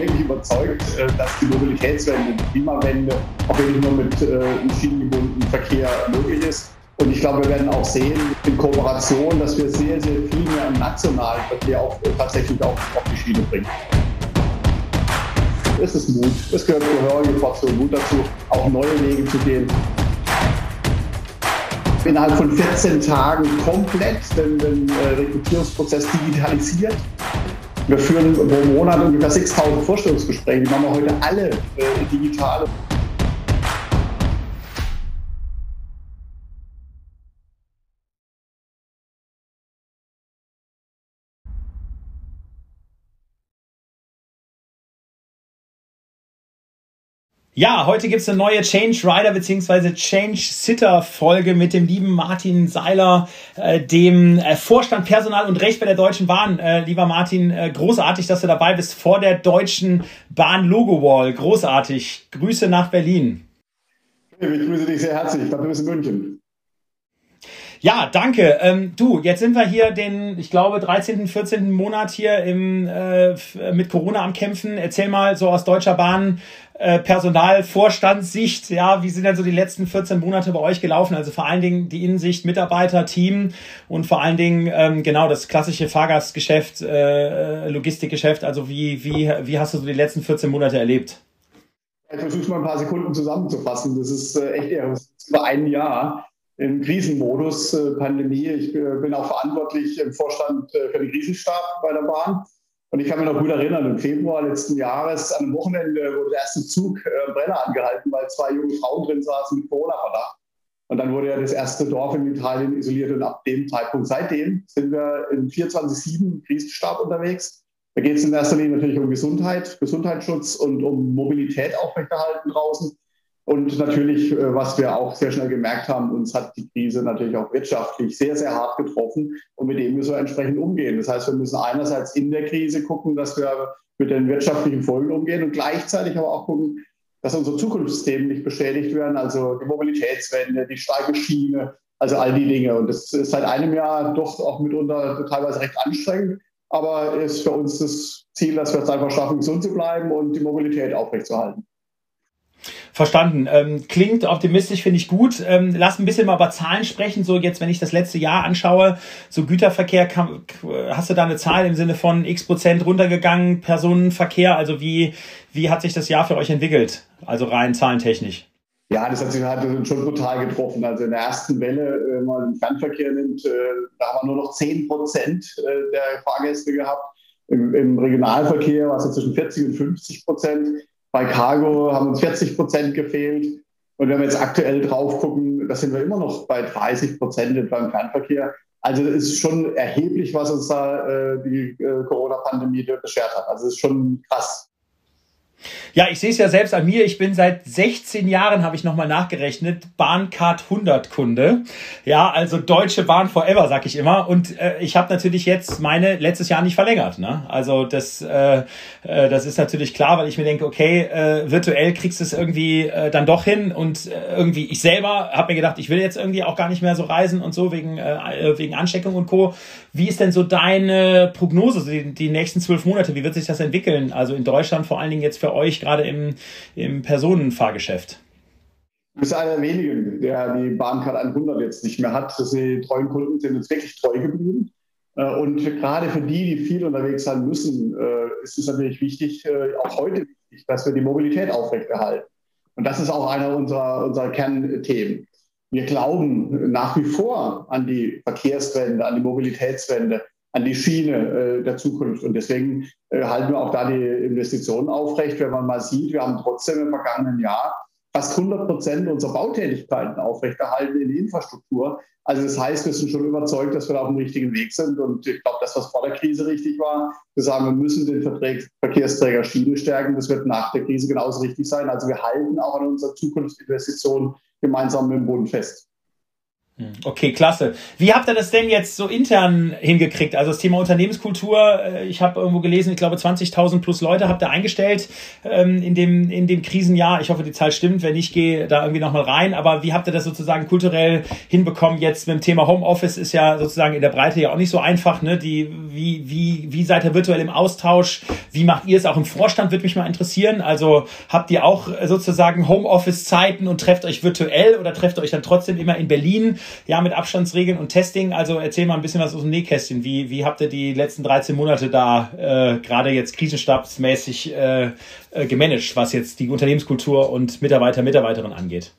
wirklich überzeugt, äh, dass die Mobilitätswende, die Klimawende auch wirklich nur mit äh, schienengebundenem Verkehr möglich ist. Und ich glaube, wir werden auch sehen in Kooperation, dass wir sehr, sehr viel mehr im nationalen Verkehr auch tatsächlich auch auf die Schiene bringen. Es ist Mut. Es gehört gehörige Portion Mut dazu, auch neue Wege zu gehen innerhalb von 14 Tagen komplett den, den äh, Rekrutierungsprozess digitalisiert. Wir führen pro Monat ungefähr 6000 Vorstellungsgespräche. Die machen wir heute alle äh, digital. Ja, heute gibt's eine neue Change Rider bzw. Change Sitter Folge mit dem lieben Martin Seiler, äh, dem äh, Vorstand Personal und Recht bei der Deutschen Bahn. Äh, lieber Martin, äh, großartig, dass du dabei bist vor der Deutschen Bahn Logo Wall. Großartig. Grüße nach Berlin. Ich grüße dich sehr herzlich. Ich glaube, du bist in München. Ja, danke. Ähm, du, jetzt sind wir hier den, ich glaube, 13., 14. Monat hier im, äh, mit Corona am Kämpfen. Erzähl mal so aus Deutscher Bahn, äh, Personalvorstandssicht, ja, wie sind denn so die letzten 14 Monate bei euch gelaufen? Also vor allen Dingen die Innensicht, Mitarbeiter, Team und vor allen Dingen ähm, genau das klassische Fahrgastgeschäft, äh, Logistikgeschäft. Also wie, wie, wie hast du so die letzten 14 Monate erlebt? Ich versuche mal ein paar Sekunden zusammenzufassen. Das ist äh, echt eher über ein Jahr im Krisenmodus, äh, Pandemie. Ich äh, bin auch verantwortlich im Vorstand äh, für den Krisenstab bei der Bahn. Und ich kann mich noch gut erinnern, im Februar letzten Jahres, einem Wochenende, wurde der erste Zug äh, Brenner angehalten, weil zwei junge Frauen drin saßen mit Corona-Verdacht. Und dann wurde ja das erste Dorf in Italien isoliert und ab dem Zeitpunkt, seitdem sind wir in 24-7 Krisenstab unterwegs. Da geht es in erster Linie natürlich um Gesundheit, Gesundheitsschutz und um Mobilität aufrechterhalten draußen. Und natürlich, äh, was wir auch sehr schnell gemerkt haben, uns hat die Krise natürlich auch wirtschaftlich sehr, sehr hart getroffen und mit dem müssen wir entsprechend umgehen. Das heißt, wir müssen einerseits in der Krise gucken, dass wir mit den wirtschaftlichen Folgen umgehen und gleichzeitig aber auch gucken, dass unsere Zukunftsthemen nicht beschädigt werden, also die Mobilitätswende, die starke Schiene, also all die Dinge. Und das ist seit einem Jahr doch auch mitunter teilweise recht anstrengend, aber ist für uns das Ziel, dass wir es einfach schaffen, gesund zu bleiben und die Mobilität aufrechtzuerhalten. Verstanden. Ähm, klingt optimistisch, finde ich gut. Ähm, lass ein bisschen mal über Zahlen sprechen. So jetzt, wenn ich das letzte Jahr anschaue, so Güterverkehr, kann, hast du da eine Zahl im Sinne von x Prozent runtergegangen, Personenverkehr? Also wie, wie hat sich das Jahr für euch entwickelt? Also rein zahlentechnisch. Ja, das hat sich halt schon brutal getroffen. Also in der ersten Welle, wenn man den Fernverkehr nimmt, äh, da haben wir nur noch 10 Prozent äh, der Fahrgäste gehabt. Im, Im Regionalverkehr war es zwischen 40 und 50 Prozent. Bei Cargo haben uns 40 Prozent gefehlt. Und wenn wir jetzt aktuell drauf gucken, da sind wir immer noch bei 30 Prozent beim Fernverkehr. Also es ist schon erheblich, was uns da äh, die äh, Corona-Pandemie beschert hat. Also es ist schon krass. Ja, ich sehe es ja selbst an mir. Ich bin seit 16 Jahren, habe ich nochmal nachgerechnet, Bahncard 100 Kunde. Ja, also Deutsche Bahn Forever, sag ich immer. Und äh, ich habe natürlich jetzt meine letztes Jahr nicht verlängert. Ne? Also das, äh, äh, das ist natürlich klar, weil ich mir denke, okay, äh, virtuell kriegst du es irgendwie äh, dann doch hin. Und äh, irgendwie, ich selber habe mir gedacht, ich will jetzt irgendwie auch gar nicht mehr so reisen und so wegen, äh, wegen Ansteckung und Co. Wie ist denn so deine Prognose, die, die nächsten zwölf Monate? Wie wird sich das entwickeln? Also in Deutschland vor allen Dingen jetzt für euch gerade im, im Personenfahrgeschäft? Du bist einer der wenigen, der die Bahncard 100 jetzt nicht mehr hat. Die treuen Kunden sind uns wirklich treu geblieben. Äh, und gerade für die, die viel unterwegs sein müssen, äh, ist es natürlich wichtig, äh, auch heute wichtig, dass wir die Mobilität aufrechterhalten. Und das ist auch einer unserer, unserer Kernthemen. Wir glauben nach wie vor an die Verkehrswende, an die Mobilitätswende an die Schiene äh, der Zukunft. Und deswegen äh, halten wir auch da die Investitionen aufrecht. Wenn man mal sieht, wir haben trotzdem im vergangenen Jahr fast 100 Prozent unserer Bautätigkeiten aufrechterhalten in die Infrastruktur. Also das heißt, wir sind schon überzeugt, dass wir da auf dem richtigen Weg sind. Und ich glaube, das, was vor der Krise richtig war, wir sagen, wir müssen den Verkehrsträger Schiene stärken. Das wird nach der Krise genauso richtig sein. Also wir halten auch an unserer Zukunftsinvestition gemeinsam mit dem Bund fest. Hm, okay, klasse. Wie habt ihr das denn jetzt so intern hingekriegt? Also das Thema Unternehmenskultur, äh, ich habe irgendwo gelesen, ich glaube 20.000 plus Leute habt ihr eingestellt ähm, in, dem, in dem Krisenjahr. Ich hoffe, die Zahl stimmt. Wenn nicht, gehe da irgendwie nochmal rein. Aber wie habt ihr das sozusagen kulturell hinbekommen? Jetzt mit dem Thema Homeoffice ist ja sozusagen in der Breite ja auch nicht so einfach. Ne? Die, wie, wie, wie seid ihr virtuell im Austausch? Wie macht ihr es auch im Vorstand? Würde mich mal interessieren. Also habt ihr auch sozusagen Homeoffice-Zeiten und trefft euch virtuell oder trefft ihr euch dann trotzdem immer in Berlin? Ja, mit Abstandsregeln und Testing. Also erzähl mal ein bisschen was aus dem Nähkästchen. Wie, wie habt ihr die letzten 13 Monate da äh, gerade jetzt krisenstabsmäßig äh, äh, gemanagt, was jetzt die Unternehmenskultur und Mitarbeiter, Mitarbeiterinnen angeht?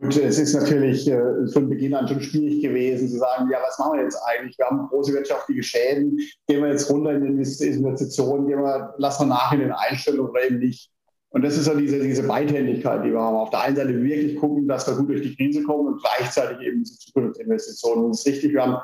Gut, es ist natürlich äh, von Beginn an schon schwierig gewesen zu sagen, ja, was machen wir jetzt eigentlich? Wir haben große wirtschaftliche Schäden, gehen wir jetzt runter in die Investitionen, gehen wir, lassen wir nach in den Einstellungen oder eben nicht. Und das ist so diese, diese Beidhändigkeit, die wir haben. Auf der einen Seite wirklich gucken, dass wir gut durch die Krise kommen und gleichzeitig eben diese Zukunftsinvestitionen. Und das ist richtig, wir haben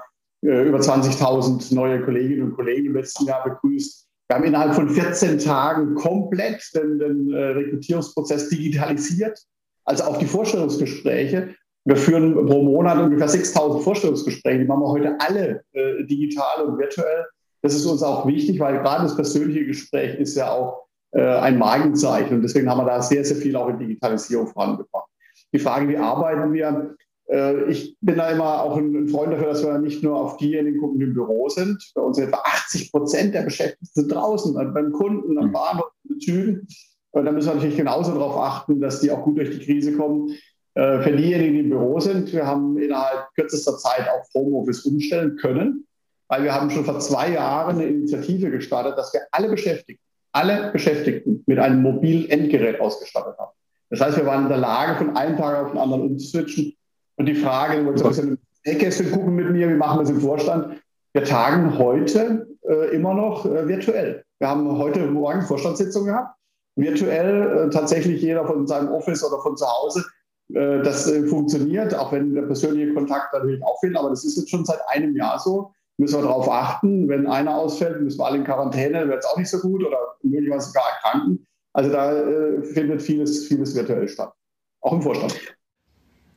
äh, über 20.000 neue Kolleginnen und Kollegen im letzten Jahr begrüßt. Wir haben innerhalb von 14 Tagen komplett den, den äh, Rekrutierungsprozess digitalisiert, also auch die Vorstellungsgespräche. Wir führen pro Monat ungefähr 6.000 Vorstellungsgespräche, die machen wir heute alle äh, digital und virtuell. Das ist uns auch wichtig, weil gerade das persönliche Gespräch ist ja auch ein Markenzeichen. Und deswegen haben wir da sehr, sehr viel auch in Digitalisierung vorangebracht. Die Frage, wie arbeiten wir? Äh, ich bin da immer auch ein Freund dafür, dass wir nicht nur auf diejenigen gucken, die im Büro sind. Bei uns sind etwa 80 Prozent der Beschäftigten sind draußen, beim Kunden, am mhm. Bahnhof, in den Zügen. Und da müssen wir natürlich genauso darauf achten, dass die auch gut durch die Krise kommen. Äh, für diejenigen, die im Büro sind, wir haben innerhalb kürzester Zeit auch Homeoffice umstellen können, weil wir haben schon vor zwei Jahren eine Initiative gestartet, dass wir alle Beschäftigten alle Beschäftigten mit einem mobilen Endgerät ausgestattet haben. Das heißt, wir waren in der Lage, von einem Tag auf den anderen umzuswitchen. Und die Frage, du wolltest ein bisschen gucken mit mir, wie machen wir es im Vorstand? Wir tagen heute äh, immer noch äh, virtuell. Wir haben heute Morgen Vorstandssitzung gehabt, virtuell, äh, tatsächlich jeder von seinem Office oder von zu Hause. Äh, das äh, funktioniert, auch wenn der persönliche Kontakt natürlich auch fehlt, aber das ist jetzt schon seit einem Jahr so müssen wir darauf achten. Wenn einer ausfällt, müssen wir alle in Quarantäne, wird es auch nicht so gut oder möglicherweise sogar erkranken. Also da äh, findet vieles, vieles virtuell statt. Auch im Vorstand.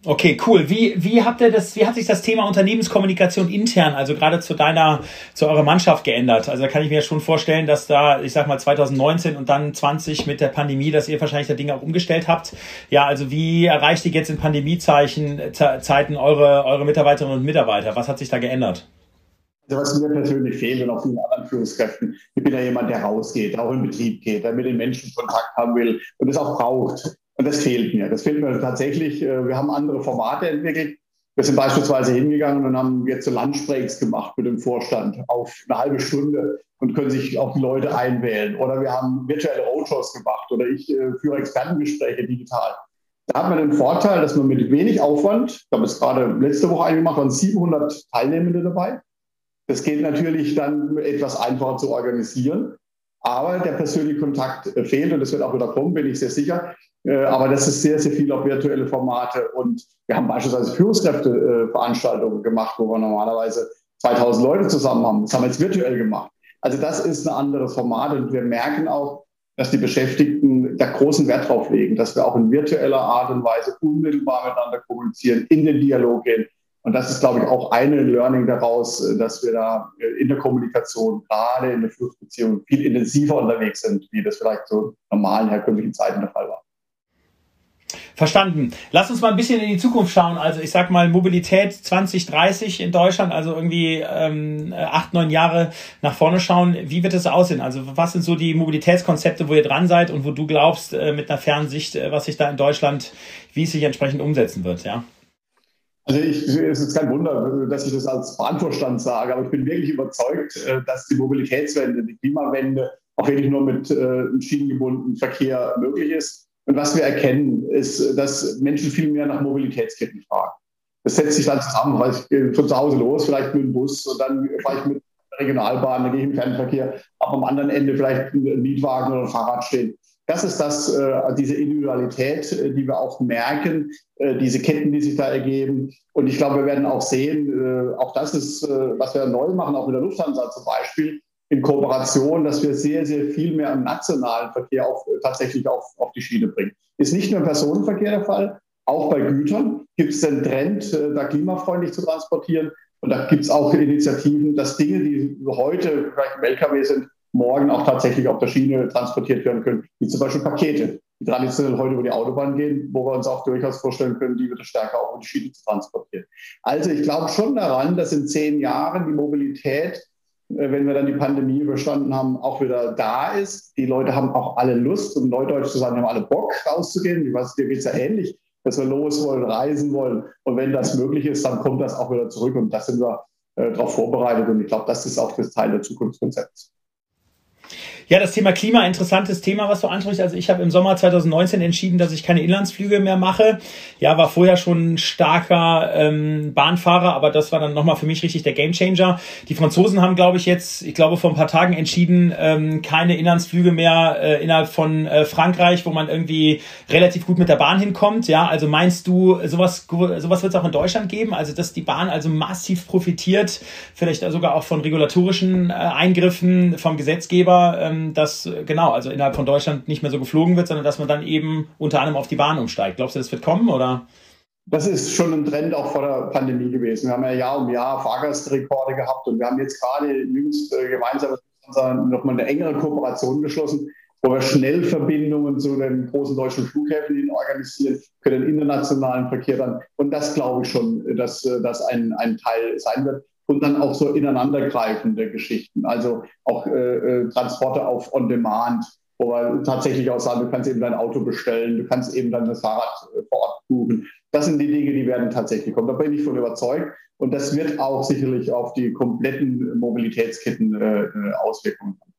Okay, cool. Wie, wie habt ihr das, wie hat sich das Thema Unternehmenskommunikation intern, also gerade zu deiner, zu eurer Mannschaft geändert? Also da kann ich mir schon vorstellen, dass da, ich sag mal 2019 und dann 20 mit der Pandemie, dass ihr wahrscheinlich da Dinge auch umgestellt habt. Ja, also wie erreicht ihr jetzt in Pandemiezeichen, Zeiten eure, eure Mitarbeiterinnen und Mitarbeiter? Was hat sich da geändert? Was mir persönlich fehlt und auch vielen anderen Führungskräften, ich bin ja jemand, der rausgeht, auch in Betrieb geht, der mit den Menschen Kontakt haben will und das auch braucht. Und das fehlt mir. Das fehlt mir tatsächlich. Äh, wir haben andere Formate entwickelt. Wir sind beispielsweise hingegangen und haben jetzt so Lunchbreaks gemacht mit dem Vorstand auf eine halbe Stunde und können sich auch die Leute einwählen. Oder wir haben virtuelle Roadshows gemacht oder ich äh, führe Expertengespräche digital. Da hat man den Vorteil, dass man mit wenig Aufwand, ich habe es gerade letzte Woche eingemacht, waren 700 Teilnehmende dabei, das geht natürlich dann etwas einfacher zu organisieren. Aber der persönliche Kontakt äh, fehlt und das wird auch wieder kommen, bin ich sehr sicher. Äh, aber das ist sehr, sehr viel auf virtuelle Formate. Und wir haben beispielsweise Führungskräfteveranstaltungen gemacht, wo wir normalerweise 2000 Leute zusammen haben. Das haben wir jetzt virtuell gemacht. Also das ist ein anderes Format und wir merken auch, dass die Beschäftigten da großen Wert drauf legen, dass wir auch in virtueller Art und Weise unmittelbar miteinander kommunizieren, in den Dialog gehen. Und das ist, glaube ich, auch eine Learning daraus, äh, dass wir da äh, in der Kommunikation, gerade in der Führungsbeziehung, viel intensiver unterwegs sind, wie das vielleicht so normalen herkömmlichen Zeiten der Fall war. Verstanden. Lass uns mal ein bisschen in die Zukunft schauen. Also ich sag mal Mobilität 2030 in Deutschland, also irgendwie ähm, acht, neun Jahre nach vorne schauen. Wie wird es aussehen? Also was sind so die Mobilitätskonzepte, wo ihr dran seid und wo du glaubst, äh, mit einer Fernsicht, äh, was sich da in Deutschland, wie es sich entsprechend umsetzen wird, ja? Also ich, es ist kein Wunder, dass ich das als Bahnvorstand sage, aber ich bin wirklich überzeugt, äh, dass die Mobilitätswende, die Klimawende auch wirklich nur mit äh, schienengebundenem Verkehr möglich ist. Und was wir erkennen, ist, dass Menschen viel mehr nach Mobilitätsketten fragen. Das setzt sich dann zusammen, weil ich gehe von zu Hause los, vielleicht mit dem Bus und dann fahre ich mit Regionalbahn, dann gehe ich im Fernverkehr, aber am anderen Ende vielleicht ein Mietwagen oder ein Fahrrad stehen. Das ist das, äh, diese Individualität, äh, die wir auch merken, äh, diese Ketten, die sich da ergeben. Und ich glaube, wir werden auch sehen, äh, auch das ist, äh, was wir neu machen, auch mit der Lufthansa zum Beispiel, in Kooperation, dass wir sehr, sehr viel mehr im nationalen Verkehr auf, tatsächlich auf, auf die Schiene bringen. Ist nicht nur im Personenverkehr der Fall, Auch bei Gütern gibt es den Trend, äh, da klimafreundlich zu transportieren. Und da gibt es auch Initiativen, dass Dinge, die heute vielleicht im LKW sind, morgen auch tatsächlich auf der Schiene transportiert werden können, wie zum Beispiel Pakete, die traditionell heute über die Autobahn gehen, wo wir uns auch durchaus vorstellen können, die wieder stärker auch über die Schiene zu transportieren. Also ich glaube schon daran, dass in zehn Jahren die Mobilität, äh, wenn wir dann die Pandemie überstanden haben, auch wieder da ist. Die Leute haben auch alle Lust, um neudeutsch zu sagen, haben alle Bock rauszugehen. Ich weiß, dir geht es ja ähnlich dass wir los wollen, reisen wollen. Und wenn das möglich ist, dann kommt das auch wieder zurück. Und da sind wir äh, darauf vorbereitet. Und ich glaube, das ist auch das Teil der Zukunftskonzepts. Ja, das Thema Klima, interessantes Thema, was du ansprichst. Also ich habe im Sommer 2019 entschieden, dass ich keine Inlandsflüge mehr mache. Ja, war vorher schon ein starker ähm, Bahnfahrer, aber das war dann nochmal für mich richtig der Gamechanger. Die Franzosen haben, glaube ich, jetzt, ich glaube, vor ein paar Tagen entschieden, ähm, keine Inlandsflüge mehr äh, innerhalb von äh, Frankreich, wo man irgendwie relativ gut mit der Bahn hinkommt. Ja, also meinst du, sowas, sowas wird es auch in Deutschland geben? Also, dass die Bahn also massiv profitiert, vielleicht sogar auch von regulatorischen äh, Eingriffen vom Gesetzgeber. Ähm, ähm, dass genau, also innerhalb von Deutschland nicht mehr so geflogen wird, sondern dass man dann eben unter anderem auf die Bahn umsteigt. Glaubst du, das wird kommen oder? Das ist schon ein Trend auch vor der Pandemie gewesen. Wir haben ja Jahr um Jahr Fahrgastrekorde gehabt und wir haben jetzt gerade jüngst äh, gemeinsam nochmal eine engere Kooperation geschlossen, wo wir Schnellverbindungen zu den großen deutschen Flughäfen organisieren, für den internationalen Verkehr dann. Und das glaube ich schon, dass äh, das ein, ein Teil sein wird und dann auch so ineinandergreifende Geschichten, also auch äh, äh, Transporte auf On-Demand, wo wir tatsächlich auch sagen, du kannst eben dein Auto bestellen, du kannst eben dann das Fahrrad äh, vor Ort buchen. Das sind die Dinge, die werden tatsächlich kommen. Da bin ich von überzeugt. Und das wird auch sicherlich auf die kompletten Mobilitätsketten äh, äh Auswirkungen haben.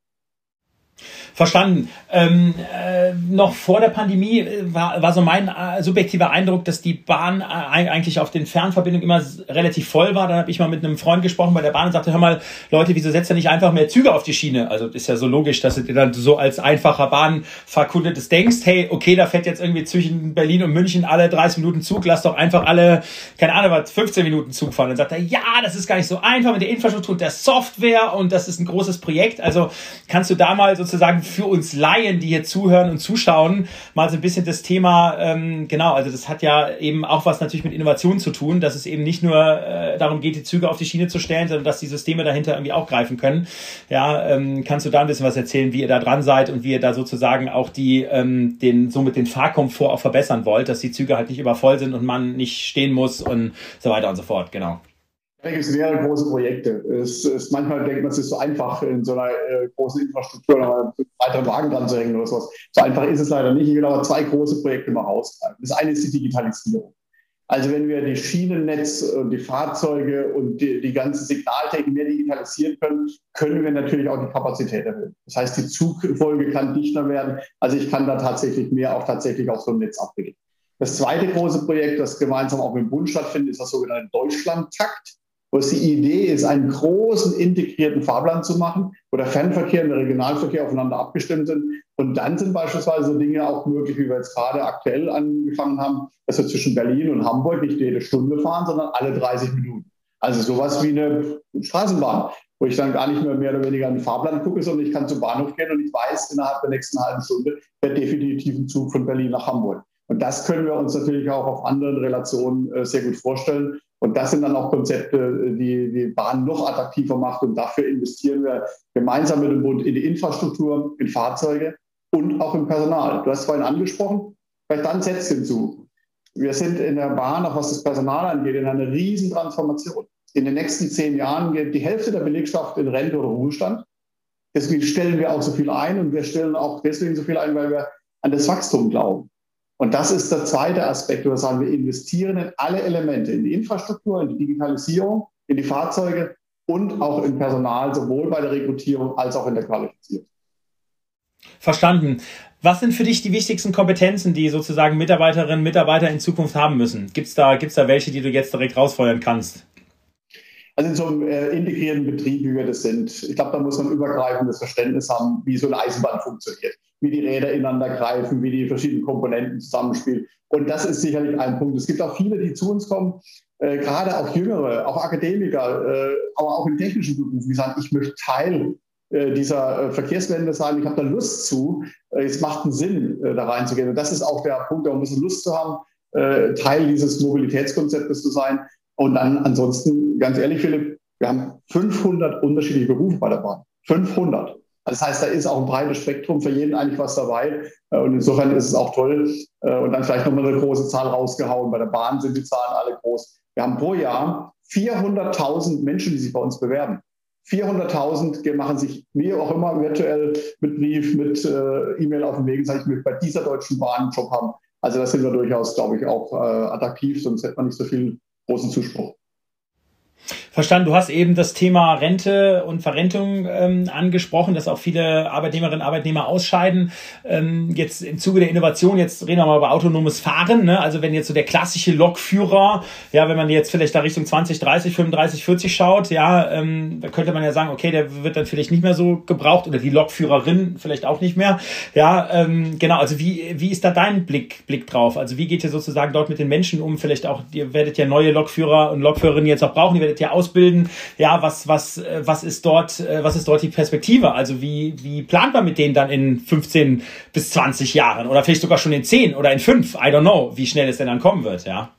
Verstanden. Ähm, äh, noch vor der Pandemie äh, war, war so mein äh, subjektiver Eindruck, dass die Bahn äh, eigentlich auf den Fernverbindungen immer relativ voll war. Dann habe ich mal mit einem Freund gesprochen bei der Bahn und sagte, hör mal, Leute, wieso setzt ihr nicht einfach mehr Züge auf die Schiene? Also ist ja so logisch, dass du dir dann so als einfacher Bahnverkundetes denkst, hey, okay, da fährt jetzt irgendwie zwischen Berlin und München alle 30 Minuten Zug, lass doch einfach alle, keine Ahnung, was, 15 Minuten Zug fahren. Dann sagt er, ja, das ist gar nicht so einfach mit der Infrastruktur und der Software und das ist ein großes Projekt. Also kannst du da mal sozusagen für uns Laien, die hier zuhören und zuschauen, mal so ein bisschen das Thema, ähm, genau, also das hat ja eben auch was natürlich mit Innovation zu tun, dass es eben nicht nur äh, darum geht, die Züge auf die Schiene zu stellen, sondern dass die Systeme dahinter irgendwie auch greifen können. Ja, ähm, kannst du da ein bisschen was erzählen, wie ihr da dran seid und wie ihr da sozusagen auch die, ähm, den, somit den Fahrkomfort auch verbessern wollt, dass die Züge halt nicht übervoll sind und man nicht stehen muss und so weiter und so fort, genau. Da gibt es mehrere große Projekte. Es ist, manchmal denkt man, es ist so einfach, in so einer äh, großen Infrastruktur noch einen weiteren Wagen dran zu hängen oder sowas. So einfach ist es leider nicht. Ich will aber zwei große Projekte mal rausgreifen. Das eine ist die Digitalisierung. Also wenn wir die Schienennetz und die Fahrzeuge und die, die ganze Signaltechnik mehr digitalisieren können, können wir natürlich auch die Kapazität erhöhen. Das heißt, die Zugfolge kann dichter werden. Also ich kann da tatsächlich mehr auch tatsächlich auf so einem Netz abwickeln. Das zweite große Projekt, das gemeinsam auch mit dem Bund stattfindet, ist das sogenannte Deutschlandtakt wo es die Idee ist, einen großen integrierten Fahrplan zu machen, wo der Fernverkehr und der Regionalverkehr aufeinander abgestimmt sind. Und dann sind beispielsweise Dinge auch möglich, wie wir jetzt gerade aktuell angefangen haben, dass wir zwischen Berlin und Hamburg nicht jede Stunde fahren, sondern alle 30 Minuten. Also sowas wie eine Straßenbahn, wo ich dann gar nicht mehr mehr oder weniger an den Fahrplan gucke, sondern ich kann zum Bahnhof gehen und ich weiß, innerhalb der nächsten halben Stunde wird definitiv ein Zug von Berlin nach Hamburg. Und das können wir uns natürlich auch auf anderen Relationen äh, sehr gut vorstellen. Und das sind dann auch Konzepte, die die Bahn noch attraktiver macht. Und dafür investieren wir gemeinsam mit dem Bund in die Infrastruktur, in Fahrzeuge und auch im Personal. Du hast vorhin angesprochen, vielleicht dann setzt hinzu. Wir sind in der Bahn, auch was das Personal angeht, in einer riesen Transformation. In den nächsten zehn Jahren geht die Hälfte der Belegschaft in Rente oder Ruhestand. Deswegen stellen wir auch so viel ein und wir stellen auch deswegen so viel ein, weil wir an das Wachstum glauben. Und das ist der zweite Aspekt, wo wir sagen, wir investieren in alle Elemente, in die Infrastruktur, in die Digitalisierung, in die Fahrzeuge und auch im Personal, sowohl bei der Rekrutierung als auch in der Qualifizierung. Verstanden. Was sind für dich die wichtigsten Kompetenzen, die sozusagen Mitarbeiterinnen und Mitarbeiter in Zukunft haben müssen? Gibt es da, gibt's da welche, die du jetzt direkt rausfeuern kannst? Also in so einem äh, integrierten Betrieb, wie wir das sind, ich glaube, da muss man übergreifendes Verständnis haben, wie so eine Eisenbahn funktioniert wie die Räder ineinander greifen, wie die verschiedenen Komponenten zusammenspielen. Und das ist sicherlich ein Punkt. Es gibt auch viele, die zu uns kommen, äh, gerade auch Jüngere, auch Akademiker, äh, aber auch in technischen Berufen, die sagen, ich möchte Teil äh, dieser äh, Verkehrswende sein, ich habe da Lust zu, äh, es macht einen Sinn, äh, da reinzugehen. Und das ist auch der Punkt, da muss Lust zu haben, Teil dieses Mobilitätskonzeptes zu sein. Und dann ansonsten, ganz ehrlich, Philipp, wir haben 500 unterschiedliche Berufe bei der Bahn. 500. Das heißt, da ist auch ein breites Spektrum für jeden eigentlich was dabei. Äh, und insofern ist es auch toll. Äh, und dann vielleicht nochmal eine große Zahl rausgehauen. Bei der Bahn sind die Zahlen alle groß. Wir haben pro Jahr 400.000 Menschen, die sich bei uns bewerben. 400.000 machen sich wie auch immer virtuell mit Brief, mit äh, E-Mail auf den Weg, sage ich, mit bei dieser Deutschen Bahn einen Job haben. Also das sind wir durchaus, glaube ich, auch äh, attraktiv, sonst hätte man nicht so viel großen Zuspruch. Verstanden. Du hast eben das Thema Rente und Verrentung ähm, angesprochen, dass auch viele Arbeitnehmerinnen und Arbeitnehmer ausscheiden. Ähm, jetzt im Zuge der Innovation, jetzt reden wir mal über autonomes Fahren. Ne? Also wenn jetzt so der klassische Lokführer, ja, wenn man jetzt vielleicht da Richtung 20, 30, 35, 40 schaut, ja, ähm, da könnte man ja sagen, okay, der wird dann vielleicht nicht mehr so gebraucht oder die Lokführerin vielleicht auch nicht mehr. Ja, ähm, genau. Also wie, wie ist da dein Blick, Blick drauf? Also wie geht ihr sozusagen dort mit den Menschen um? Vielleicht auch, ihr werdet ja neue Lokführer und Lokführerinnen jetzt auch brauchen, ihr werdet ja ausbilden. Ja, was, was, äh, was ist dort, äh, was ist dort die Perspektive? Also wie, wie plant man mit denen dann in 15 bis 20 Jahren oder vielleicht sogar schon in 10 oder in 5? I don't know, wie schnell es denn dann kommen wird, ja.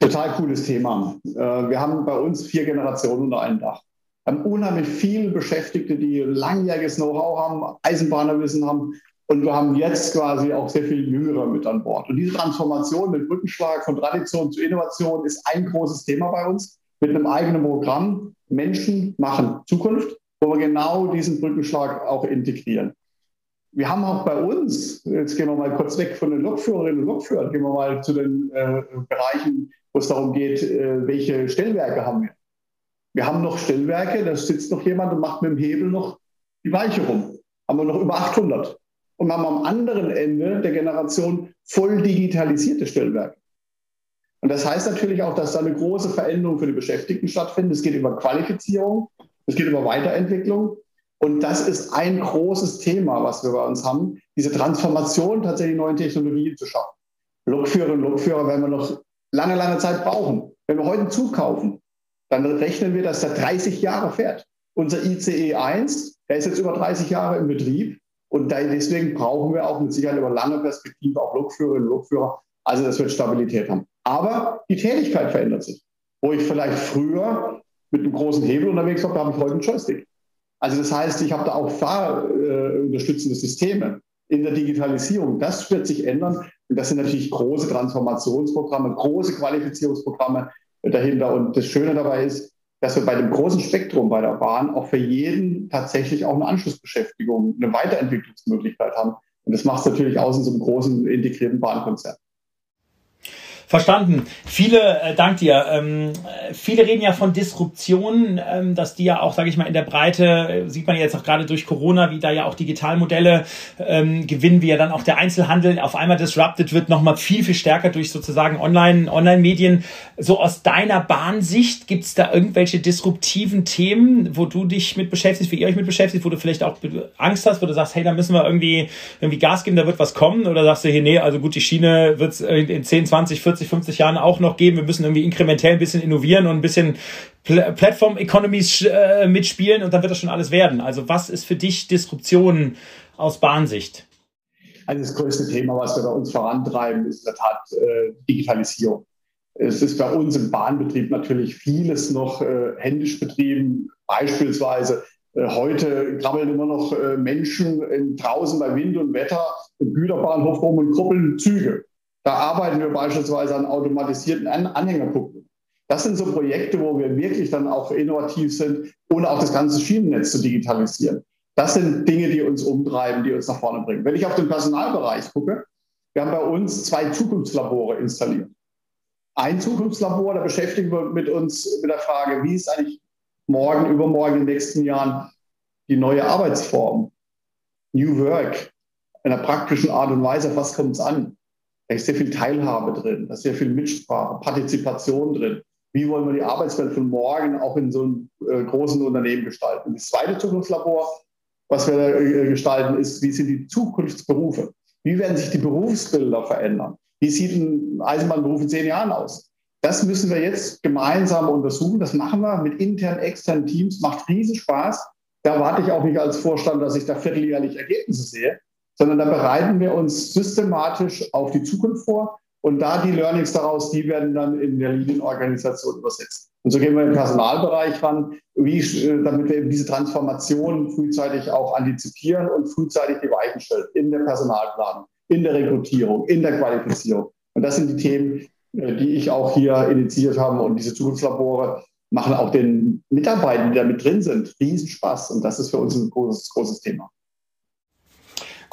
Total cooles Thema. Äh, wir haben bei uns vier Generationen unter einem Dach. Wir haben unheimlich viele Beschäftigte, die langjähriges Know-how haben, Eisenbahnerwissen haben. Und wir haben jetzt quasi auch sehr viel Jüngere mit an Bord. Und diese Transformation mit Brückenschlag von Tradition zu Innovation ist ein großes Thema bei uns mit einem eigenen Programm Menschen machen Zukunft, wo wir genau diesen Brückenschlag auch integrieren. Wir haben auch bei uns, jetzt gehen wir mal kurz weg von den Lokführerinnen und Lokführern, gehen wir mal zu den äh, Bereichen, wo es darum geht, äh, welche Stellwerke haben wir. Wir haben noch Stellwerke, da sitzt noch jemand und macht mit dem Hebel noch die Weiche rum. Haben wir noch über 800. Und haben am anderen Ende der Generation voll digitalisierte Stellwerke. Und das heißt natürlich auch, dass da eine große Veränderung für die Beschäftigten stattfindet. Es geht über Qualifizierung, es geht über Weiterentwicklung. Und das ist ein großes Thema, was wir bei uns haben, diese Transformation tatsächlich neuen Technologien zu schaffen. Lokführerinnen und Lokführer werden wir noch lange, lange Zeit brauchen. Wenn wir heute einen Zug kaufen, dann rechnen wir, dass der 30 Jahre fährt. Unser ICE 1, der ist jetzt über 30 Jahre im Betrieb. Und deswegen brauchen wir auch mit Sicherheit über lange Perspektive auch Lokführerinnen und Lokführer. Also das wird Stabilität haben. Aber die Tätigkeit verändert sich. Wo ich vielleicht früher mit einem großen Hebel unterwegs war, da habe ich heute einen Joystick. Also das heißt, ich habe da auch fahrunterstützende äh, Systeme in der Digitalisierung. Das wird sich ändern. Und das sind natürlich große Transformationsprogramme, große Qualifizierungsprogramme dahinter. Und das Schöne dabei ist, dass wir bei dem großen Spektrum bei der Bahn auch für jeden tatsächlich auch eine Anschlussbeschäftigung, eine Weiterentwicklungsmöglichkeit haben. Und das macht es natürlich aus in so einem großen integrierten Bahnkonzern. Verstanden. Viele, äh, dank dir. Ähm, viele reden ja von Disruption, ähm, dass die ja auch, sage ich mal, in der Breite, äh, sieht man jetzt auch gerade durch Corona, wie da ja auch Digitalmodelle ähm, gewinnen, wie ja dann auch der Einzelhandel auf einmal disrupted wird, nochmal viel, viel stärker durch sozusagen Online, Online-Medien. So aus deiner Bahnsicht, gibt es da irgendwelche disruptiven Themen, wo du dich mit beschäftigst, wie ihr euch mit beschäftigt, wo du vielleicht auch Angst hast, wo du sagst, hey, da müssen wir irgendwie, irgendwie Gas geben, da wird was kommen? Oder sagst du hier, nee, also gut, die Schiene wird es in 10, 20, 40 40, 50 Jahren auch noch geben. Wir müssen irgendwie inkrementell ein bisschen innovieren und ein bisschen Pl Platform Economies äh, mitspielen und dann wird das schon alles werden. Also was ist für dich Disruption aus Bahnsicht? Also das größte Thema, was wir bei uns vorantreiben, ist in der Tat äh, Digitalisierung. Es ist bei uns im Bahnbetrieb natürlich vieles noch äh, händisch betrieben. Beispielsweise äh, heute krabbeln immer noch äh, Menschen in, draußen bei Wind und Wetter im Güterbahnhof rum und kuppeln Züge. Da arbeiten wir beispielsweise an automatisierten an Anhängerkupplungen. Das sind so Projekte, wo wir wirklich dann auch innovativ sind, ohne auch das ganze Schienennetz zu digitalisieren. Das sind Dinge, die uns umtreiben, die uns nach vorne bringen. Wenn ich auf den Personalbereich gucke, wir haben bei uns zwei Zukunftslabore installiert. Ein Zukunftslabor, da beschäftigen wir mit uns mit der Frage, wie ist eigentlich morgen, übermorgen, in den nächsten Jahren die neue Arbeitsform, New Work, in einer praktischen Art und Weise, was kommt es an? Da ist sehr viel Teilhabe drin, da ist sehr viel Mitsprache, Partizipation drin. Wie wollen wir die Arbeitswelt von morgen auch in so einem äh, großen Unternehmen gestalten? Das zweite Zukunftslabor, was wir äh, gestalten, ist, wie sind die Zukunftsberufe? Wie werden sich die Berufsbilder verändern? Wie sieht ein Eisenbahnberuf in zehn Jahren aus? Das müssen wir jetzt gemeinsam untersuchen. Das machen wir mit internen, externen Teams. Macht riesen Spaß. Da warte ich auch nicht als Vorstand, dass ich da vierteljährlich Ergebnisse sehe, sondern da bereiten wir uns systematisch auf die Zukunft vor Und da die Learnings daraus, die werden dann in der Linienorganisation übersetzt. Und so gehen wir im Personalbereich ran, wie, damit wir eben diese Transformation frühzeitig auch antizipieren und frühzeitig die Weichen stellen in der Personalplanung, in der Rekrutierung, in der Qualifizierung. Und das sind die Themen, äh, die ich auch hier initiiert habe. Und diese Zukunftslabore machen auch den Mitarbeitern, die da mit drin sind, Riesenspaß. Und das ist für uns ein großes, großes Thema.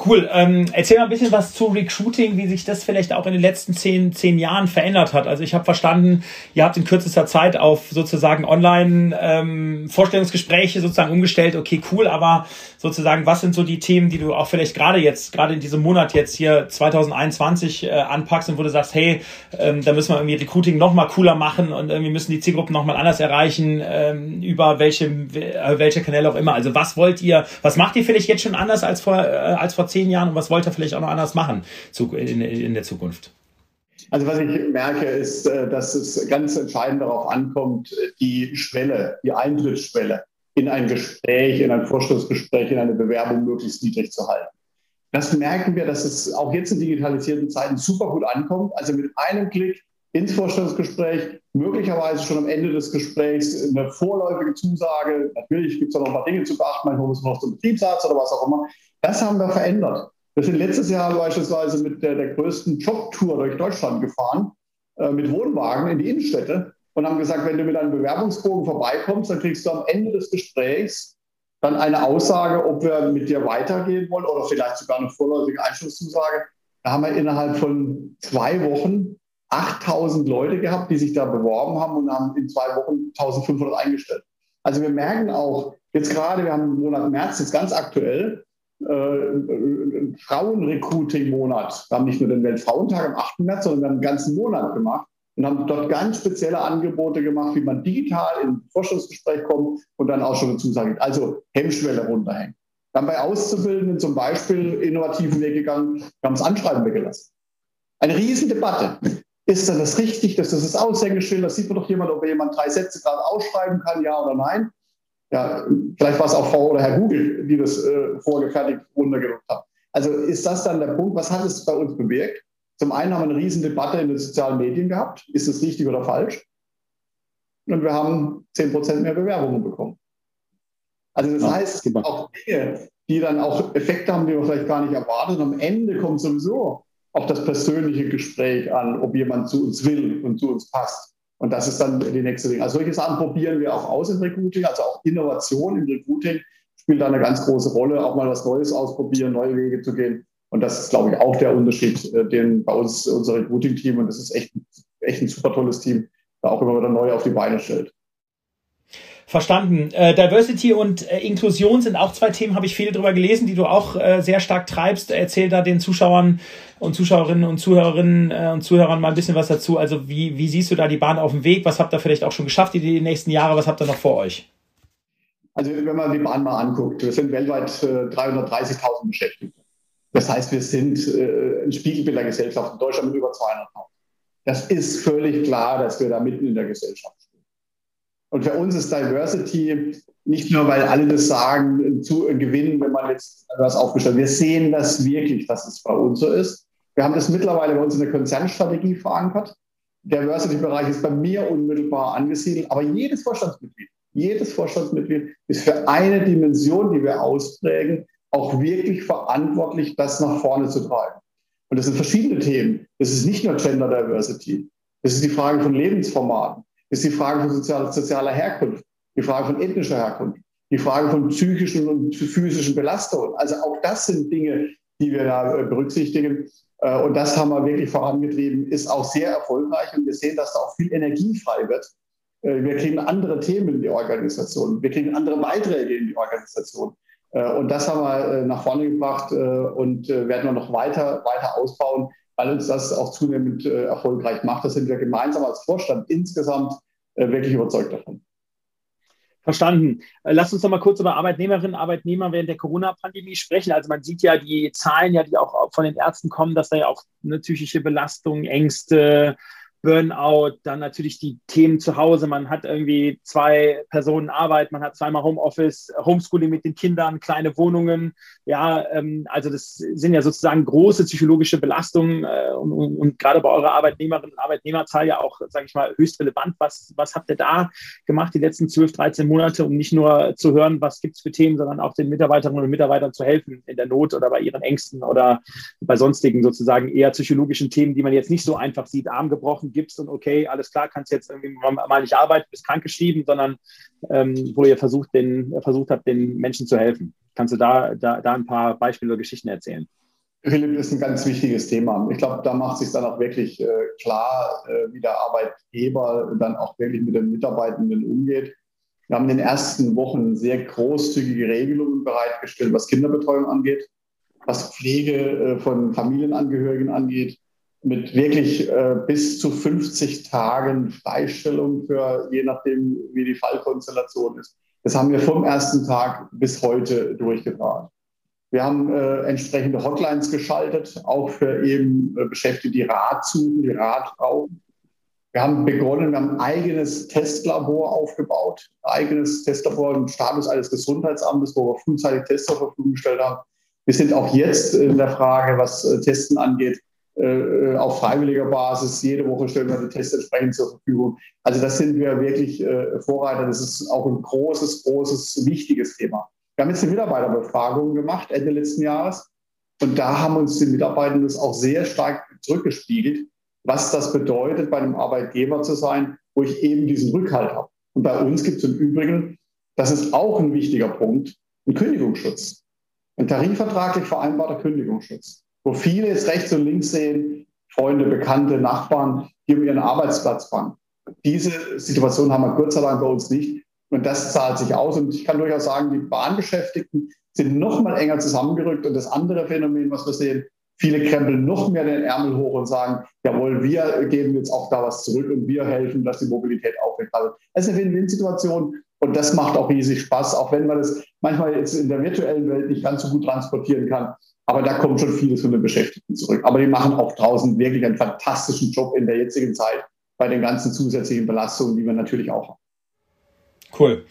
Cool. Ähm, erzähl mal ein bisschen was zu Recruiting, wie sich das vielleicht auch in den letzten zehn, zehn Jahren verändert hat. Also ich habe verstanden, ihr habt in kürzester Zeit auf sozusagen Online-Vorstellungsgespräche ähm, sozusagen umgestellt. Okay, cool, aber sozusagen, was sind so die Themen, die du auch vielleicht gerade jetzt, gerade in diesem Monat jetzt hier 2021 äh, anpackst und wo du sagst, hey, ähm, da müssen wir irgendwie Recruiting noch mal cooler machen und irgendwie müssen die Zielgruppen noch mal anders erreichen, ähm, über welche, äh, welche Kanäle auch immer. Also was wollt ihr, was macht ihr vielleicht jetzt schon anders als vor, äh, als vor zehn Jahren und was wollt ihr vielleicht auch noch anders machen in, der Zukunft? Also was ich merke, ist, äh, dass es ganz entscheidend darauf ankommt, die Schwelle, die Eintrittsschwelle in ein Gespräch, in ein Vorstellungsgespräch, in eine Bewerbung möglichst niedrig zu halten. Das merken wir, dass es auch jetzt in digitalisierten Zeiten super gut ankommt. Also mit einem Klick ins Vorstellungsgespräch, möglicherweise schon am Ende des Gesprächs eine vorläufige Zusage. Natürlich gibt es auch noch ein paar Dinge zu beachten, muss man noch zum Betriebsarzt oder was auch immer. Das haben wir verändert. Wir sind letztes Jahr beispielsweise mit der, der größten Jobtour durch Deutschland gefahren, äh, mit Wohnwagen in die Innenstädte und haben gesagt, wenn du mit einem Bewerbungsbogen vorbeikommst, dann kriegst du am Ende des Gesprächs dann eine Aussage, ob wir mit dir weitergehen wollen oder vielleicht sogar eine vorläufige Einschlusszusage. Da haben wir innerhalb von zwei Wochen 8000 Leute gehabt, die sich da beworben haben und haben in zwei Wochen 1500 eingestellt. Also wir merken auch, jetzt gerade, wir haben im Monat März, jetzt ganz aktuell, äh, Frauenrecruiting-Monat. Wir haben nicht nur den Weltfrauentag am 8. März, sondern wir haben einen ganzen Monat gemacht und haben dort ganz spezielle Angebote gemacht, wie man digital in ein Forschungsgespräch kommt und dann auch schon eine Zusage gibt. Also Hemmschwelle runterhängen. Dann bei Auszubildenden zum Beispiel innovativen Weg gegangen, wir haben das Anschreiben weggelassen. Eine Riesendebatte. Ist denn das richtig? Das ist das Aushängeschild. Da sieht man doch jemand, ob jemand drei Sätze gerade ausschreiben kann, ja oder nein. Ja, vielleicht war es auch Frau oder Herr Google, die das äh, vorgefertigt runtergedruckt haben. Also ist das dann der Punkt? Was hat es bei uns bewirkt? Zum einen haben wir eine riesen Debatte in den sozialen Medien gehabt. Ist es richtig oder falsch? Und wir haben 10 Prozent mehr Bewerbungen bekommen. Also das ja, heißt, super. auch Dinge, die dann auch Effekte haben, die wir vielleicht gar nicht erwartet. Und am Ende kommt sowieso auch das persönliche Gespräch an, ob jemand zu uns will und zu uns passt. Und das ist dann die nächste Ding. Also solche Sachen probieren wir auch aus im Recruiting, also auch Innovation im Recruiting spielt da eine ganz große Rolle, auch mal was Neues ausprobieren, neue Wege zu gehen. Und das ist, glaube ich, auch der Unterschied, äh, den bei uns unser Recruiting-Team, und das ist echt, echt ein super tolles Team, da auch immer wieder neu auf die Beine stellt. Verstanden. Äh, Diversity und äh, Inklusion sind auch zwei Themen, habe ich viel drüber gelesen, die du auch äh, sehr stark treibst. Erzähl da den Zuschauern und Zuschauerinnen und Zuhörerinnen äh, und Zuhörern mal ein bisschen was dazu. Also wie, wie siehst du da die Bahn auf dem Weg? Was habt ihr vielleicht auch schon geschafft in den nächsten Jahren? Was habt ihr noch vor euch? Also wenn man die Bahn mal anguckt, wir sind weltweit 330.000 äh, Beschäftigte. Das heißt, wir sind äh, ein Spiegelbild der Gesellschaft in Deutschland mit über 200.000. Das ist völlig klar, dass wir da mitten in der Gesellschaft. Und für uns ist Diversity nicht nur, weil alle das sagen, zu gewinnen, wenn man jetzt was aufgestellt. Wir sehen das wirklich, dass es bei uns so ist. Wir haben das mittlerweile bei uns in der Konzernstrategie verankert. Der Diversity-Bereich ist bei mir unmittelbar angesiedelt, aber jedes Vorstandsmitglied, jedes Vorstandsmitglied ist für eine Dimension, die wir ausprägen, auch wirklich verantwortlich, das nach vorne zu treiben. Und das sind verschiedene Themen. Das ist nicht nur Gender Diversity. Das ist die Frage von Lebensformaten. Ist die Frage von sozialer, sozialer Herkunft. Die Frage von ethnischer Herkunft. Die Frage von psychischen und physischen Belastungen. Also auch das sind Dinge, die wir da äh, berücksichtigen. Äh, und das haben wir wirklich vorangetrieben, ist auch sehr erfolgreich. Und wir sehen, dass da auch viel Energie frei wird. Äh, wir kriegen andere Themen in die Organisation. Wir kriegen andere Beiträge in die Organisation. Und das haben wir nach vorne gebracht und werden wir noch weiter, weiter ausbauen, weil uns das auch zunehmend erfolgreich macht. Da sind wir gemeinsam als Vorstand insgesamt wirklich überzeugt davon. Verstanden. Lass uns noch mal kurz über Arbeitnehmerinnen und Arbeitnehmer während der Corona-Pandemie sprechen. Also man sieht ja die Zahlen, ja, die auch von den Ärzten kommen, dass da ja auch eine psychische Belastung, Ängste, Burnout, dann natürlich die Themen zu Hause. Man hat irgendwie zwei Personen Arbeit, man hat zweimal Homeoffice, Homeschooling mit den Kindern, kleine Wohnungen. Ja, ähm, also das sind ja sozusagen große psychologische Belastungen äh, und, und, und, gerade bei eurer Arbeitnehmerinnen und Arbeitnehmerzahl ja auch, sage ich mal, höchst relevant. Was, was habt ihr da gemacht die letzten 12, 13 Monate, um nicht nur zu hören, was gibt es für Themen, sondern auch den Mitarbeiterinnen und Mitarbeitern zu helfen in der Not oder bei ihren Ängsten oder bei sonstigen sozusagen eher psychologischen Themen, die man jetzt nicht so einfach sieht, Arm gebrochen gibst und okay, alles klar, kannst jetzt irgendwie mal nicht arbeiten, bist krankgeschrieben, sondern ähm, wo ihr versucht, den, versucht habt, den Menschen zu helfen. Kannst du da, da, da ein paar Beispiele oder Geschichten erzählen? Philipp, ist ein ganz wichtiges Thema. Ich glaube, da macht sich dann auch wirklich äh, klar, äh, wie der Arbeitgeber dann auch wirklich mit den Mitarbeitenden umgeht. Wir haben in den ersten Wochen sehr großzügige Regelungen bereitgestellt, was Kinderbetreuung angeht, was Pflege äh, von Familienangehörigen angeht, mit wirklich äh, bis zu 50 Tagen Freistellung für je nachdem, wie die Fallkonstellation ist. Das haben wir vom ersten Tag bis heute durchgebracht. Wir haben äh, entsprechende Hotlines geschaltet, auch für eben äh, Beschäftigte, die Rat suchen, die Rat brauchen. Wir haben begonnen, wir haben ein eigenes Testlabor aufgebaut, ein eigenes Testlabor im Status eines Gesundheitsamtes, wo wir frühzeitig Tests zur Verfügung gestellt haben. Wir sind auch jetzt in der Frage, was äh, Testen angeht, äh, auf freiwilliger Basis. Jede Woche stellen wir die Tests entsprechend zur Verfügung. Also das sind wir wirklich äh, Vorreiter. Das ist auch ein großes, großes, wichtiges Thema. Wir haben jetzt eine Mitarbeiterbefragung gemacht Ende letzten Jahres. Und da haben uns die Mitarbeitenden das auch sehr stark zurückgespiegelt, was das bedeutet, bei einem Arbeitgeber zu sein, wo ich eben diesen Rückhalt habe. Und bei uns gibt es im Übrigen, das ist auch ein wichtiger Punkt, einen Kündigungsschutz. Ein tarifvertraglich vereinbarter Kündigungsschutz wo viele jetzt rechts und links sehen, Freunde, Bekannte, Nachbarn, die um ihren Arbeitsplatz bangen. Diese Situation haben wir Gott sei Dank bei uns nicht. Und das zahlt sich aus. Und ich kann durchaus sagen, die Bahnbeschäftigten sind noch mal enger zusammengerückt. Und das andere Phänomen, was wir sehen, viele krempeln noch mehr den Ärmel hoch und sagen, jawohl, wir geben jetzt auch da was zurück und wir helfen, dass die Mobilität aufrechterhalten. Das ist eine Win-Win-Situation. Und das macht auch riesig Spaß, auch wenn man das manchmal jetzt in der virtuellen Welt nicht ganz so gut transportieren kann. Aber da kommt schon vieles von den Beschäftigten zurück. Aber die machen auch draußen wirklich einen fantastischen Job in der jetzigen Zeit bei den ganzen zusätzlichen Belastungen, die wir natürlich auch haben. Cool.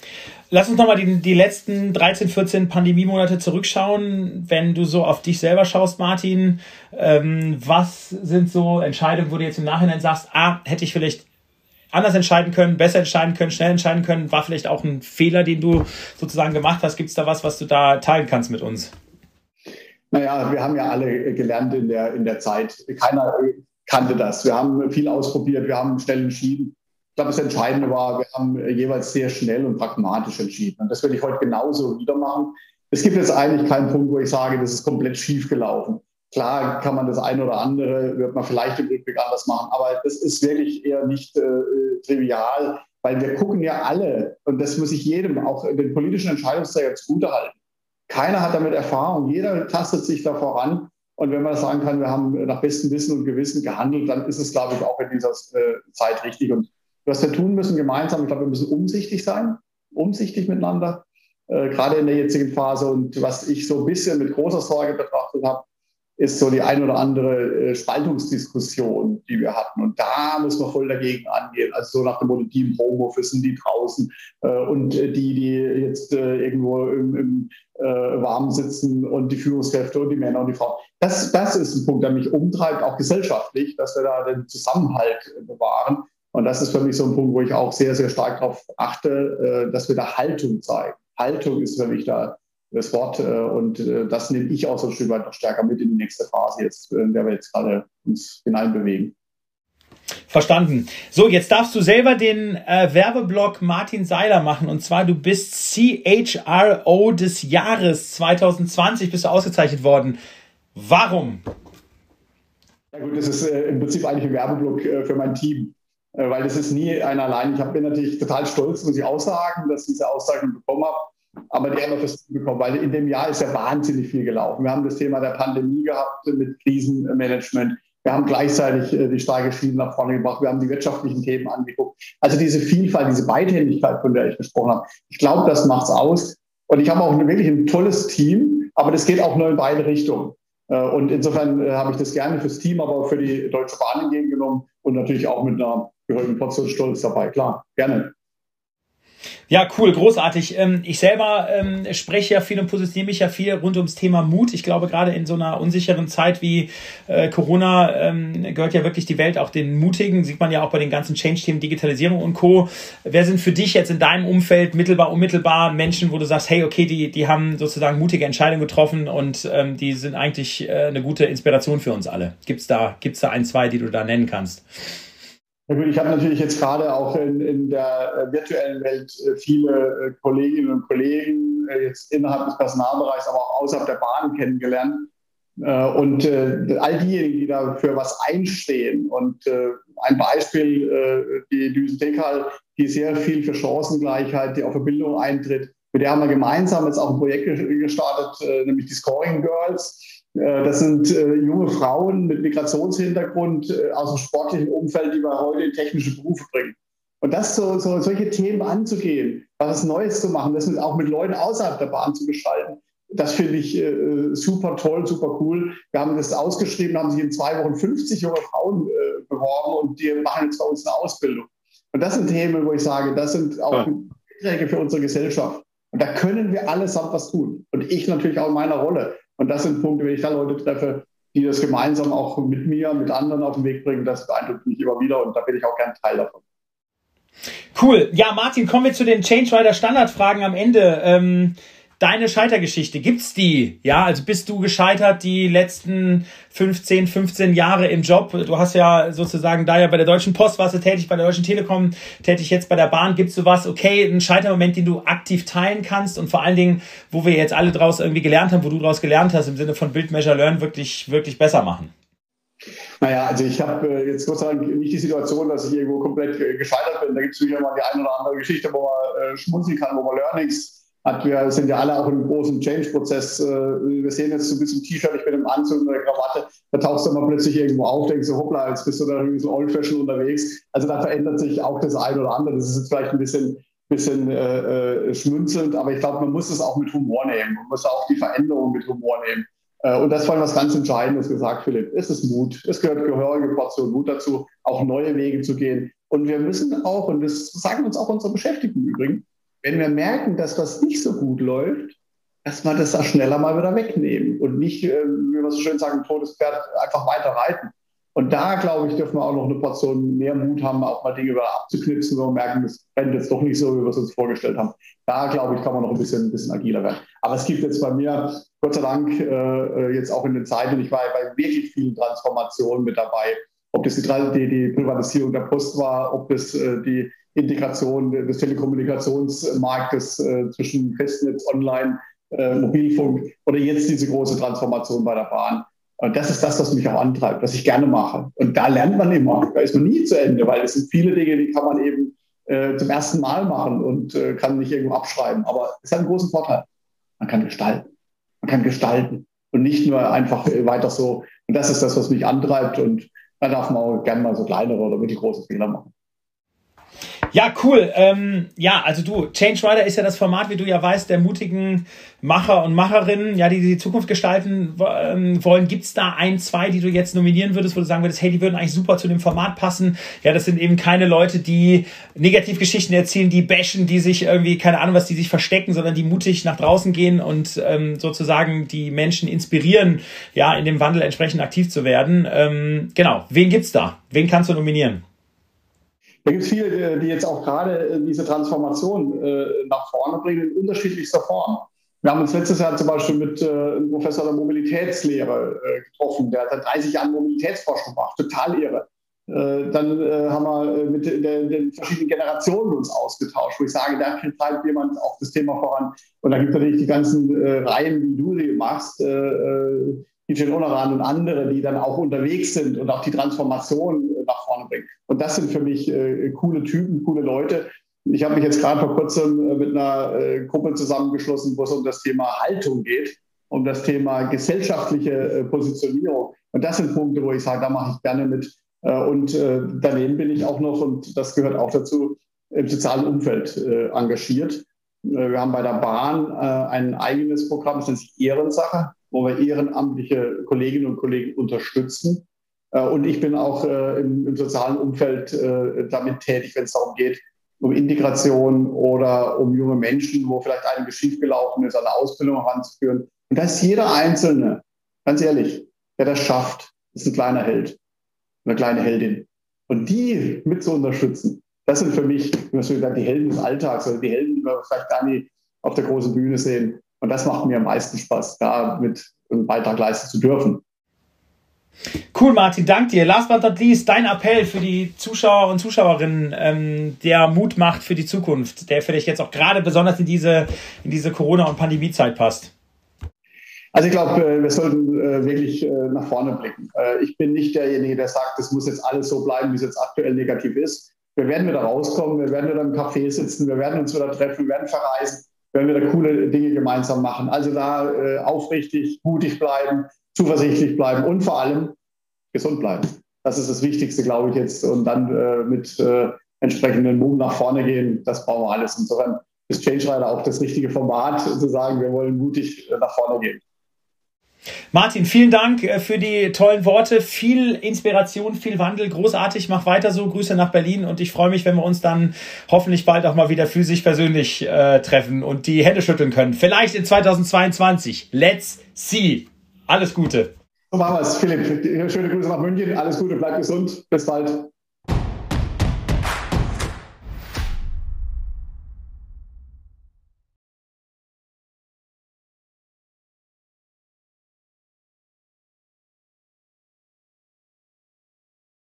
Lass uns nochmal die, die letzten 13, 14 Pandemiemonate zurückschauen. Wenn du so auf dich selber schaust, Martin, ähm, was sind so Entscheidungen, wo du jetzt im Nachhinein sagst, ah, hätte ich vielleicht anders entscheiden können, besser entscheiden können, schnell entscheiden können, war vielleicht auch ein Fehler, den du sozusagen gemacht hast. Gibt es da was, was du da teilen kannst mit uns? Naja, wir haben ja alle gelernt in der, in der Zeit. Keiner kannte das. Wir haben viel ausprobiert, wir haben schnell entschieden. Ich glaube, das Entscheidende war, wir haben jeweils sehr schnell und pragmatisch entschieden. Und das werde ich heute genauso wieder machen. Es gibt jetzt eigentlich keinen Punkt, wo ich sage, das ist komplett schief gelaufen. Klar kann man das eine oder andere, wird man vielleicht im Rückblick anders machen, aber das ist wirklich eher nicht äh, trivial, weil wir gucken ja alle, und das muss ich jedem, auch den politischen Entscheidungsträger zugutehalten, keiner hat damit Erfahrung. Jeder tastet sich da voran. Und wenn man sagen kann, wir haben nach bestem Wissen und Gewissen gehandelt, dann ist es, glaube ich, auch in dieser äh, Zeit richtig. Und was wir tun müssen gemeinsam, ich glaube, wir müssen umsichtig sein, umsichtig miteinander, äh, gerade in der jetzigen Phase. Und was ich so ein bisschen mit großer Sorge betrachtet habe, ist so die ein oder andere äh, Spaltungsdiskussion, die wir hatten. Und da muss man voll dagegen angehen. Also so nach dem Motto, die im Homeoffice sind, die draußen äh, und die, die jetzt äh, irgendwo im, im äh, Warmen sitzen und die Führungskräfte und die Männer und die Frauen. Das, das ist ein Punkt, der mich umtreibt, auch gesellschaftlich, dass wir da den Zusammenhalt bewahren. Und das ist für mich so ein Punkt, wo ich auch sehr, sehr stark darauf achte, dass wir da Haltung zeigen. Haltung ist für mich da das Wort. Äh, und äh, das nehme ich auch so ein Stück weit noch stärker mit in die nächste Phase, jetzt, in der wir jetzt gerade uns hineinbewegen. Verstanden. So, jetzt darfst du selber den äh, Werbeblock Martin Seiler machen. Und zwar, du bist CHRO des Jahres 2020, bist du ausgezeichnet worden. Warum? Ja gut, das ist äh, im Prinzip eigentlich ein Werbeblock äh, für mein Team, äh, weil das ist nie einer allein. Ich bin natürlich total stolz, muss ich auch sagen, dass ich diese Auszeichnung bekommen habe. Aber die haben wir fürs bekommen, weil in dem Jahr ist ja wahnsinnig viel gelaufen. Wir haben das Thema der Pandemie gehabt mit Krisenmanagement. Wir haben gleichzeitig äh, die starke Schiene nach vorne gebracht. Wir haben die wirtschaftlichen Themen angeguckt. Also diese Vielfalt, diese Beidhändigkeit, von der ich gesprochen habe. Ich glaube, das macht es aus. Und ich habe auch wirklich ein tolles Team, aber das geht auch nur in beide Richtungen. Und insofern habe ich das gerne fürs Team, aber auch für die Deutsche Bahn entgegengenommen und natürlich auch mit einer gehörigen Portion Stolz dabei. Klar, gerne. Ja, cool, großartig. Ähm, ich selber ähm, spreche ja viel und positioniere mich ja viel rund ums Thema Mut. Ich glaube, gerade in so einer unsicheren Zeit wie äh, Corona ähm, gehört ja wirklich die Welt auch den Mutigen. Sieht man ja auch bei den ganzen Change-Themen, Digitalisierung und Co. Wer sind für dich jetzt in deinem Umfeld mittelbar, unmittelbar Menschen, wo du sagst, hey, okay, die, die haben sozusagen mutige Entscheidungen getroffen und die sind eigentlich äh, eine gute Inspiration für uns alle? Gibt's da, gibt's da ein, zwei, die du da nennen kannst? Ja gut, ich habe natürlich jetzt gerade auch in, in der äh, virtuellen Welt äh, viele äh, Kolleginnen und Kollegen jetzt innerhalb des Personalbereichs, aber auch außerhalb der Bahn kennengelernt. Und all diejenigen, die da für was einstehen. Und ein Beispiel, die Düsen Tekal, die sehr viel für Chancengleichheit, die auch für Bildung eintritt. Mit der haben wir gemeinsam jetzt auch ein Projekt gestartet, nämlich die Scoring Girls das sind äh, junge Frauen mit Migrationshintergrund äh, aus dem sportlichen Umfeld, die wir heute in technische Berufe bringen. Und das so, so, solche Themen anzugehen, was Neues zu machen, das mit, auch mit Leuten außerhalb der Bahn zu gestalten, das finde ich äh, super toll, super cool. Wir haben das ausgeschrieben, haben sich in zwei Wochen 50 junge Frauen äh, beworben und die machen jetzt bei uns eine Ausbildung. Und das sind Themen, wo ich sage, das sind auch Beiträge für unsere Gesellschaft. Und da können wir allesamt was tun. Und ich natürlich auch in meiner Rolle. Und das sind Punkte, wenn ich da Leute treffe, die das gemeinsam auch mit mir, mit anderen auf den Weg bringen, das beeindruckt mich immer wieder und da bin ich auch gern Teil davon. Cool. Ja, Martin, kommen wir zu den Change Rider Standardfragen am Ende. Ähm Deine Scheitergeschichte, gibt's die? Ja, also bist du gescheitert die letzten 15, 15 Jahre im Job? Du hast ja sozusagen da ja bei der Deutschen Post warst du tätig, bei der Deutschen Telekom tätig, jetzt bei der Bahn. Gibt's du was, okay, einen Scheitermoment, den du aktiv teilen kannst und vor allen Dingen, wo wir jetzt alle draus irgendwie gelernt haben, wo du draus gelernt hast, im Sinne von Build, Measure, Learn, wirklich, wirklich besser machen? Naja, also ich habe äh, jetzt Gott sei Dank nicht die Situation, dass ich irgendwo komplett äh, gescheitert bin. Da gibt es sicher mal die eine oder andere Geschichte, wo man äh, schmunzeln kann, wo man Learnings hat, wir sind ja alle auch im großen Change-Prozess. Äh, wir sehen jetzt so ein bisschen T-Shirt, ich bin im Anzug und der Krawatte, da tauchst du mal plötzlich irgendwo auf, denkst du, hoppla, jetzt bist du da irgendwie so old-fashioned unterwegs. Also da verändert sich auch das eine oder andere. Das ist jetzt vielleicht ein bisschen, bisschen äh, äh, schmunzelnd, aber ich glaube, man muss es auch mit Humor nehmen. Man muss auch die Veränderung mit Humor nehmen. Äh, und das war was ganz Entscheidendes gesagt, Philipp. Es ist Mut. Es gehört gehörige Portion Mut dazu, auch neue Wege zu gehen. Und wir müssen auch, und das sagen uns auch unsere Beschäftigten übrigens, wenn wir merken, dass das nicht so gut läuft, dass wir das auch schneller mal wieder wegnehmen und nicht, äh, wie wir so schön sagen, totes Pferd einfach weiter reiten. Und da, glaube ich, dürfen wir auch noch eine Portion mehr Mut haben, auch mal Dinge wieder abzuknipsen und merken, das brennt jetzt doch nicht so, wie wir es uns vorgestellt haben. Da, glaube ich, kann man noch ein bisschen, ein bisschen agiler werden. Aber es gibt jetzt bei mir, Gott sei Dank, äh, jetzt auch in den Zeiten, ich war bei wirklich vielen Transformationen mit dabei. Ob das die, die, Privatisierung der Post war, ob das äh, die Integration des Telekommunikationsmarktes äh, zwischen Festnetz, Online, äh, Mobilfunk oder jetzt diese große Transformation bei der Bahn. Und das ist das, was mich auch antreibt, was ich gerne mache. Und da lernt man immer. Da ist man nie zu Ende, weil es sind viele Dinge, die kann man eben äh, zum ersten Mal machen und äh, kann nicht irgendwo abschreiben. Aber es hat einen großen Vorteil. Man kann gestalten. Man kann gestalten und nicht nur einfach weiter so. Und das ist das, was mich antreibt. Und da darf man auch gerne mal so kleinere oder mittelgroße Fehler machen. Ja, cool. Ähm, ja, also du, Change Rider ist ja das Format, wie du ja weißt, der mutigen Macher und Macherinnen, ja, die die Zukunft gestalten ähm, wollen. Gibt's da ein, zwei, die du jetzt nominieren würdest, wo du sagen würdest, hey, die würden eigentlich super zu dem Format passen? Ja, das sind eben keine Leute, die Negativgeschichten erzählen, die bashen, die sich irgendwie, keine Ahnung, was die sich verstecken, sondern die mutig nach draußen gehen und ähm, sozusagen die Menschen inspirieren, ja, in dem Wandel entsprechend aktiv zu werden. Ähm, genau, wen gibt's da? Wen kannst du nominieren? Da gibt es viele, die jetzt auch gerade äh, diese Transformation äh, nach vorne bringen in unterschiedlichster Form. Wir haben uns letztes Jahr zum Beispiel mit äh, einem Professor der Mobilitätslehre äh, getroffen, der seit 30 Jahren Mobilitätsforschung macht, total irre. Äh, dann äh, haben wir mit den verschiedenen Generationen uns ausgetauscht, wo ich sage, da treibt jemand auch das Thema voran. Und da gibt es natürlich die ganzen Reihen, wie du sie machst, Etienne Onaran und andere, die dann auch unterwegs sind und auch die Transformation äh, nach vorne bringen. Und das sind für mich äh, coole Typen, coole Leute. Ich habe mich jetzt gerade vor kurzem äh, mit einer äh, Gruppe zusammengeschlossen, wo es um das Thema Haltung geht, um das Thema gesellschaftliche äh, Positionierung. Und das sind Punkte, wo ich sage, da mache ich gerne mit. Äh, und daneben bin ich auch noch, und das gehört auch dazu, im sozialen Umfeld engagiert. Wir haben bei der Bahn ein eigenes Programm, das nennt sich Ehrensache wo wir ehrenamtliche Kolleginnen und Kollegen unterstützen. Äh, und ich bin auch äh, im, im sozialen Umfeld äh, damit tätig, wenn es darum geht, um Integration oder um junge Menschen, wo vielleicht einiges schiefgelaufen ist, eine Ausbildung heranzuführen. Und da ist jeder Einzelne, ganz ehrlich, der das schafft, ist ein kleiner Held, eine kleine Heldin. Und die mit zu unterstützen, das sind für mich, was wir sagen, die Helden des Alltags oder die Helden, die wir vielleicht gar nicht auf der großen Bühne sehen. Und das macht mir am meisten Spaß, da mit einen Beitrag leisten zu dürfen. Cool, Martin, dank dir. Last but not least, dein Appell für die Zuschauer und Zuschauerinnen, ähm, der Mut macht für die Zukunft, der dich jetzt auch gerade besonders in diese, in diese Corona- und Pandemiezeit passt. Also ich glaube, äh, wir sollten äh, wirklich äh, nach vorne blicken. Ich bin nicht derjenige, der sagt, es muss jetzt alles so bleiben, wie es jetzt aktuell negativ ist. Wir werden wieder rauskommen, wir werden wieder im Café sitzen, wir werden uns wieder treffen, wir werden verreisen, wir werden wieder coole Dinge gemeinsam machen. Also da aufrichtig, mutig bleiben, zuversichtlich bleiben und vor allem gesund bleiben. Das ist das Wichtigste, glaube ich, jetzt. Und dann äh, mit äh, entsprechenden Mut nach vorne gehen, das brauchen wir alles. Insofern ist Change Rider auch das richtige Format, zu sagen, wir wollen mutig äh, nach vorne gehen. Martin, vielen Dank äh, für die tollen Worte. Viel Inspiration, viel Wandel. Großartig. Mach weiter so. Grüße nach Berlin. Und ich freue mich, wenn wir uns dann hoffentlich bald auch mal wieder physisch persönlich äh, treffen und die Hände schütteln können. Vielleicht in 2022. Let's see. Alles Gute. So machen wir es, Philipp. Schöne Grüße nach München. Alles Gute, bleib gesund. Bis bald.